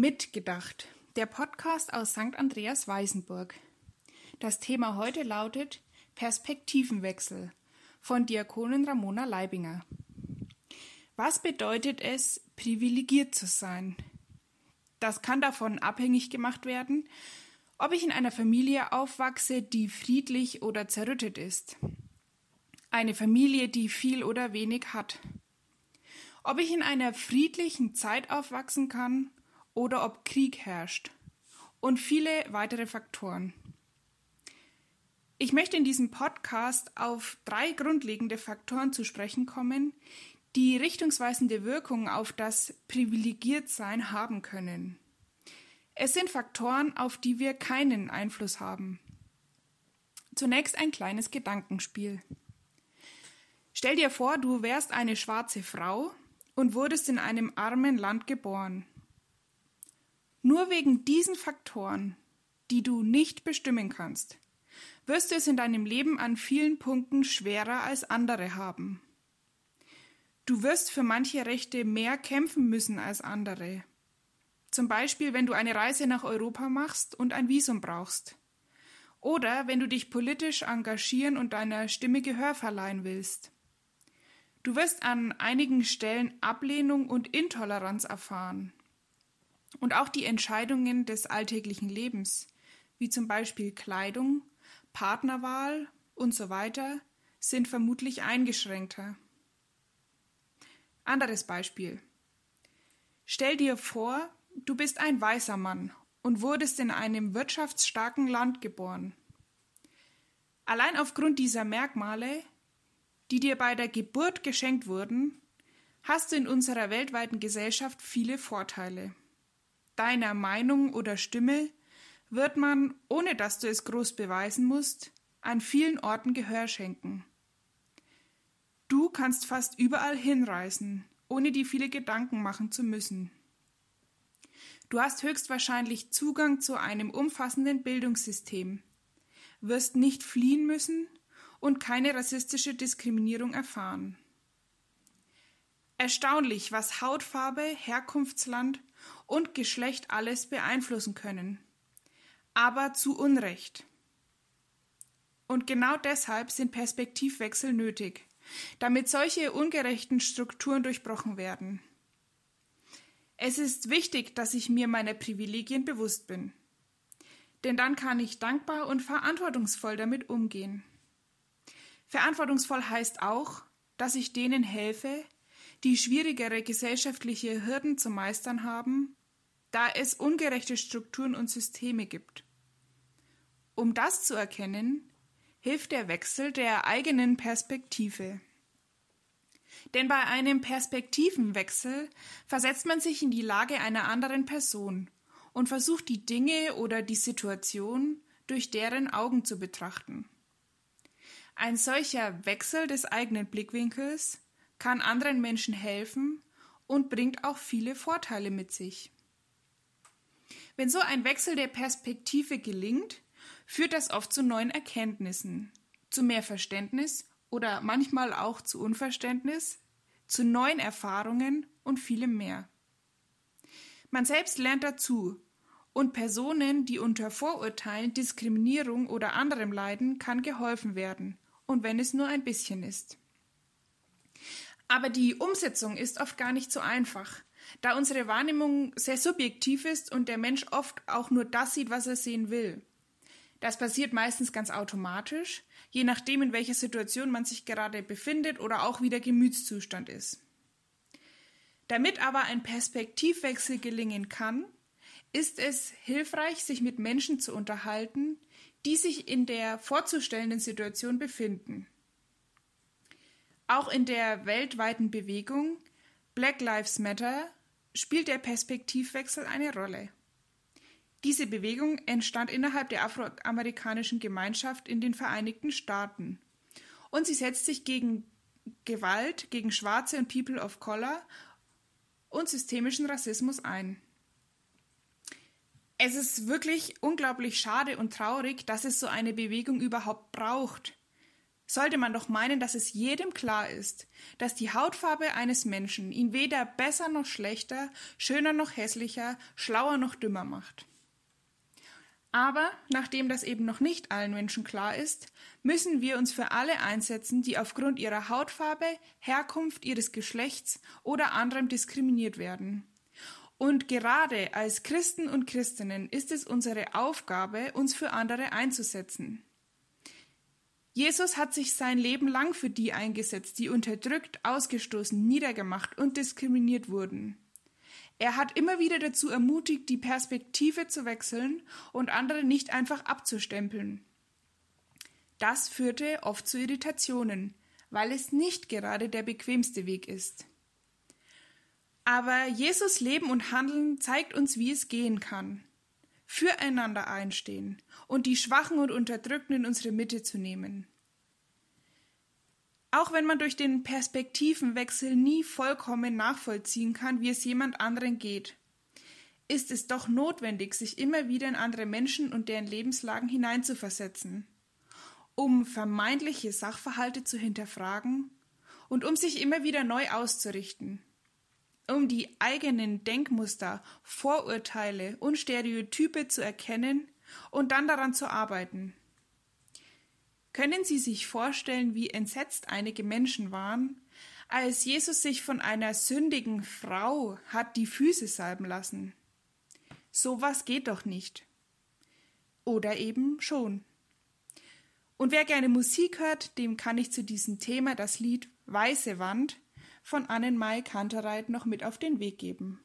Mitgedacht, der Podcast aus St. Andreas Weißenburg. Das Thema heute lautet Perspektivenwechsel von Diakonin Ramona Leibinger. Was bedeutet es, privilegiert zu sein? Das kann davon abhängig gemacht werden, ob ich in einer Familie aufwachse, die friedlich oder zerrüttet ist. Eine Familie, die viel oder wenig hat. Ob ich in einer friedlichen Zeit aufwachsen kann oder ob Krieg herrscht. Und viele weitere Faktoren. Ich möchte in diesem Podcast auf drei grundlegende Faktoren zu sprechen kommen, die richtungsweisende Wirkung auf das Privilegiertsein haben können. Es sind Faktoren, auf die wir keinen Einfluss haben. Zunächst ein kleines Gedankenspiel. Stell dir vor, du wärst eine schwarze Frau und wurdest in einem armen Land geboren. Nur wegen diesen Faktoren, die du nicht bestimmen kannst, wirst du es in deinem Leben an vielen Punkten schwerer als andere haben. Du wirst für manche Rechte mehr kämpfen müssen als andere. Zum Beispiel, wenn du eine Reise nach Europa machst und ein Visum brauchst. Oder wenn du dich politisch engagieren und deiner Stimme Gehör verleihen willst. Du wirst an einigen Stellen Ablehnung und Intoleranz erfahren. Und auch die Entscheidungen des alltäglichen Lebens, wie zum Beispiel Kleidung, Partnerwahl und so weiter, sind vermutlich eingeschränkter. Anderes Beispiel. Stell dir vor, du bist ein weißer Mann und wurdest in einem wirtschaftsstarken Land geboren. Allein aufgrund dieser Merkmale die dir bei der Geburt geschenkt wurden, hast du in unserer weltweiten Gesellschaft viele Vorteile. Deiner Meinung oder Stimme wird man, ohne dass du es groß beweisen musst, an vielen Orten Gehör schenken. Du kannst fast überall hinreisen, ohne dir viele Gedanken machen zu müssen. Du hast höchstwahrscheinlich Zugang zu einem umfassenden Bildungssystem, wirst nicht fliehen müssen und keine rassistische Diskriminierung erfahren. Erstaunlich, was Hautfarbe, Herkunftsland und Geschlecht alles beeinflussen können. Aber zu Unrecht. Und genau deshalb sind Perspektivwechsel nötig, damit solche ungerechten Strukturen durchbrochen werden. Es ist wichtig, dass ich mir meiner Privilegien bewusst bin. Denn dann kann ich dankbar und verantwortungsvoll damit umgehen. Verantwortungsvoll heißt auch, dass ich denen helfe, die schwierigere gesellschaftliche Hürden zu meistern haben, da es ungerechte Strukturen und Systeme gibt. Um das zu erkennen, hilft der Wechsel der eigenen Perspektive. Denn bei einem Perspektivenwechsel versetzt man sich in die Lage einer anderen Person und versucht die Dinge oder die Situation durch deren Augen zu betrachten. Ein solcher Wechsel des eigenen Blickwinkels kann anderen Menschen helfen und bringt auch viele Vorteile mit sich. Wenn so ein Wechsel der Perspektive gelingt, führt das oft zu neuen Erkenntnissen, zu mehr Verständnis oder manchmal auch zu Unverständnis, zu neuen Erfahrungen und vielem mehr. Man selbst lernt dazu und Personen, die unter Vorurteilen, Diskriminierung oder anderem leiden, kann geholfen werden und wenn es nur ein bisschen ist. Aber die Umsetzung ist oft gar nicht so einfach, da unsere Wahrnehmung sehr subjektiv ist und der Mensch oft auch nur das sieht, was er sehen will. Das passiert meistens ganz automatisch, je nachdem, in welcher Situation man sich gerade befindet oder auch wie der Gemütszustand ist. Damit aber ein Perspektivwechsel gelingen kann, ist es hilfreich, sich mit Menschen zu unterhalten, die sich in der vorzustellenden Situation befinden. Auch in der weltweiten Bewegung Black Lives Matter spielt der Perspektivwechsel eine Rolle. Diese Bewegung entstand innerhalb der afroamerikanischen Gemeinschaft in den Vereinigten Staaten und sie setzt sich gegen Gewalt gegen Schwarze und People of Color und systemischen Rassismus ein. Es ist wirklich unglaublich schade und traurig, dass es so eine Bewegung überhaupt braucht. Sollte man doch meinen, dass es jedem klar ist, dass die Hautfarbe eines Menschen ihn weder besser noch schlechter, schöner noch hässlicher, schlauer noch dümmer macht. Aber nachdem das eben noch nicht allen Menschen klar ist, müssen wir uns für alle einsetzen, die aufgrund ihrer Hautfarbe, Herkunft, ihres Geschlechts oder anderem diskriminiert werden. Und gerade als Christen und Christinnen ist es unsere Aufgabe, uns für andere einzusetzen. Jesus hat sich sein Leben lang für die eingesetzt, die unterdrückt, ausgestoßen, niedergemacht und diskriminiert wurden. Er hat immer wieder dazu ermutigt, die Perspektive zu wechseln und andere nicht einfach abzustempeln. Das führte oft zu Irritationen, weil es nicht gerade der bequemste Weg ist. Aber Jesus Leben und Handeln zeigt uns, wie es gehen kann. Füreinander einstehen und die Schwachen und Unterdrückten in unsere Mitte zu nehmen. Auch wenn man durch den Perspektivenwechsel nie vollkommen nachvollziehen kann, wie es jemand anderen geht, ist es doch notwendig, sich immer wieder in andere Menschen und deren Lebenslagen hineinzuversetzen, um vermeintliche Sachverhalte zu hinterfragen und um sich immer wieder neu auszurichten um die eigenen Denkmuster, Vorurteile und Stereotype zu erkennen und dann daran zu arbeiten. Können Sie sich vorstellen, wie entsetzt einige Menschen waren, als Jesus sich von einer sündigen Frau hat die Füße salben lassen? Sowas geht doch nicht. Oder eben schon. Und wer gerne Musik hört, dem kann ich zu diesem Thema das Lied Weiße Wand von Annenmai Kantereit noch mit auf den Weg geben.